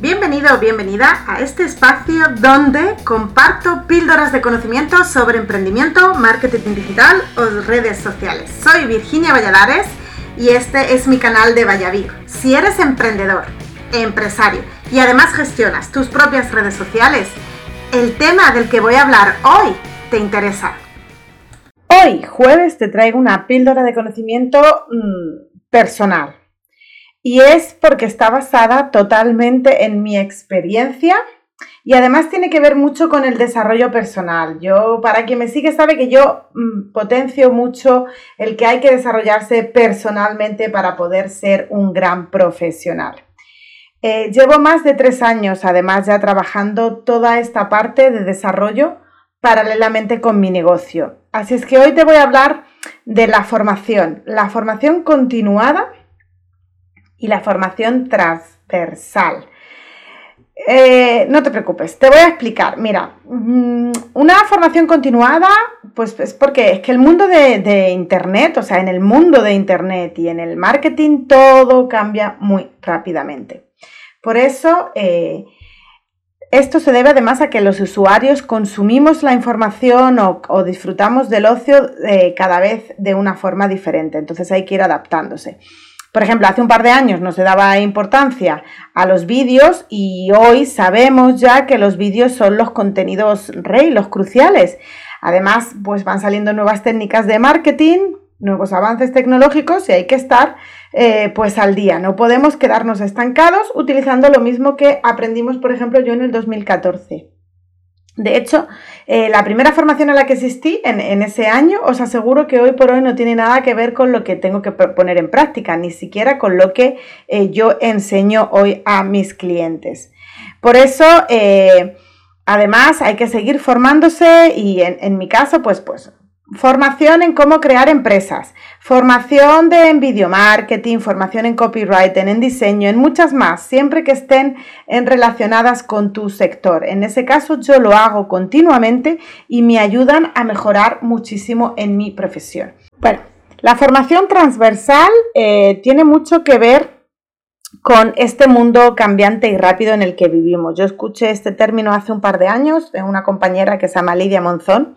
Bienvenido o bienvenida a este espacio donde comparto píldoras de conocimiento sobre emprendimiento, marketing digital o redes sociales. Soy Virginia Valladares y este es mi canal de Vallavir. Si eres emprendedor, empresario y además gestionas tus propias redes sociales, el tema del que voy a hablar hoy te interesa. Hoy, jueves, te traigo una píldora de conocimiento mmm, personal y es porque está basada totalmente en mi experiencia y además tiene que ver mucho con el desarrollo personal. Yo, para quien me sigue, sabe que yo mm, potencio mucho el que hay que desarrollarse personalmente para poder ser un gran profesional. Eh, llevo más de tres años, además, ya trabajando toda esta parte de desarrollo paralelamente con mi negocio. Así es que hoy te voy a hablar de la formación, la formación continuada y la formación transversal. Eh, no te preocupes, te voy a explicar. Mira, mm, una formación continuada, pues es porque es que el mundo de, Internet, o sea, en el mundo de Internet y en el marketing, todo cambia muy rápidamente. Por eso, eh, esto se debe además a que los usuarios consumimos la información o, disfrutamos del ocio eh, cada vez de una forma diferente. Entonces hay que ir adaptándose. Por ejemplo, hace un par de años no se daba importancia a los vídeos y hoy sabemos ya que los vídeos son los contenidos rey, los cruciales. Además, pues van saliendo nuevas técnicas de marketing, nuevos avances tecnológicos y hay que estar eh, pues al día. No podemos quedarnos estancados utilizando lo mismo que aprendimos, por ejemplo, yo en el 2014. De hecho, eh, la primera formación a la que asistí en, ese año, os aseguro que hoy por hoy no tiene nada que ver con lo que tengo que poner en práctica, ni siquiera con lo que eh, yo enseño hoy a mis clientes. Por eso, eh, además, hay que seguir formándose y en, en mi caso, pues, pues Formación en cómo crear empresas, formación de en video marketing, formación en copywriting, en diseño, en muchas más, siempre que estén en relacionadas con tu sector. En ese caso yo lo hago continuamente y me ayudan a mejorar muchísimo en mi profesión. Bueno, la formación transversal eh, tiene mucho que ver con este mundo cambiante y rápido en el que vivimos. Yo escuché este término hace un par de años de una compañera que se llama Lidia Monzón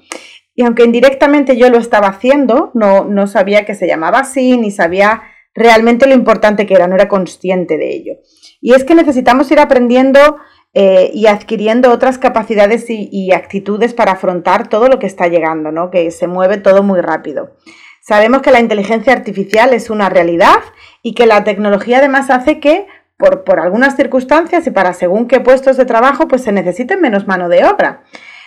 y aunque indirectamente yo lo estaba haciendo, no, no sabía que se llamaba así, ni sabía realmente lo importante que era, no era consciente de ello. Y es que necesitamos ir aprendiendo eh, y adquiriendo otras capacidades y, actitudes para afrontar todo lo que está llegando, ¿no? que se mueve todo muy rápido. Sabemos que la inteligencia artificial es una realidad y que la tecnología además hace que por, por algunas circunstancias y para según qué puestos de trabajo pues se necesite menos mano de obra.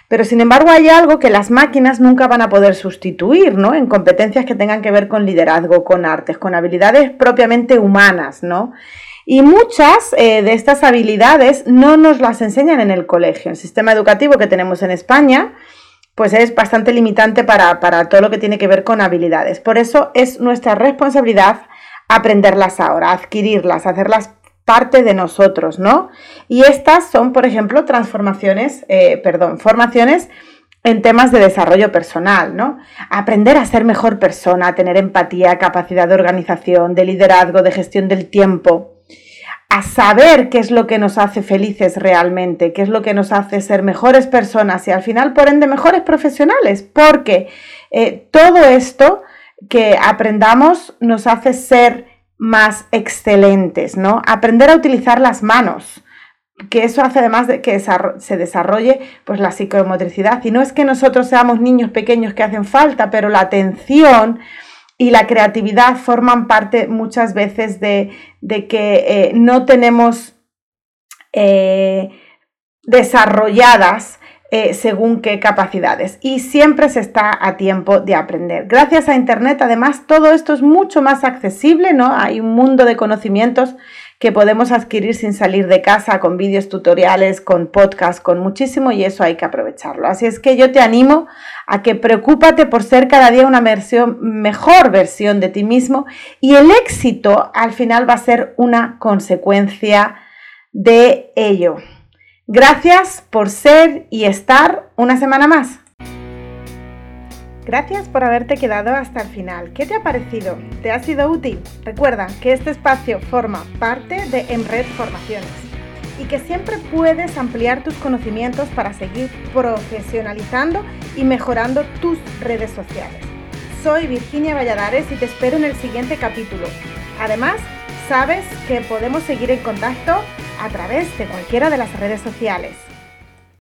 Pero sin embargo hay algo que las máquinas nunca van a poder sustituir, ¿no? En competencias que tengan que ver con liderazgo, con artes, con habilidades propiamente humanas, ¿no? Y muchas eh, de estas habilidades no nos las enseñan en el colegio. El sistema educativo que tenemos en España, pues es bastante limitante para, para todo lo que tiene que ver con habilidades. Por eso es nuestra responsabilidad aprenderlas ahora, adquirirlas, hacerlas parte de nosotros, ¿no? Y estas son, por ejemplo, transformaciones, eh, perdón, formaciones en temas de desarrollo personal, ¿no? Aprender a ser mejor persona, a tener empatía, capacidad de organización, de liderazgo, de gestión del tiempo, a saber qué es lo que nos hace felices realmente, qué es lo que nos hace ser mejores personas y al final, por ende, mejores profesionales, porque eh, todo esto que aprendamos nos hace ser más excelentes, ¿no? Aprender a utilizar las manos, que eso hace además de que se desarrolle pues la psicomotricidad. Y no es que nosotros seamos niños pequeños que hacen falta, pero la atención y la creatividad forman parte muchas veces de, que eh, no tenemos eh, desarrolladas eh, según qué capacidades. Y siempre se está a tiempo de aprender. Gracias a Internet, además, todo esto es mucho más accesible, ¿no? Hay un mundo de conocimientos que podemos adquirir sin salir de casa, con vídeos tutoriales, con podcast, con muchísimo y eso hay que aprovecharlo. Así es que yo te animo a que preocúpate por ser cada día una mejor versión de ti mismo y el éxito al final va a ser una consecuencia de ello. Gracias por ser y estar una semana más. Gracias por haberte quedado hasta el final. ¿Qué te ha parecido? ¿Te ha sido útil? Recuerda que este espacio forma parte de Enred Formaciones. y que siempre puedes ampliar tus conocimientos para seguir profesionalizando y mejorando tus redes sociales. Soy Virginia Valladares y te espero en el siguiente capítulo. Además, sabes que podemos seguir en contacto a través de cualquiera de las redes sociales.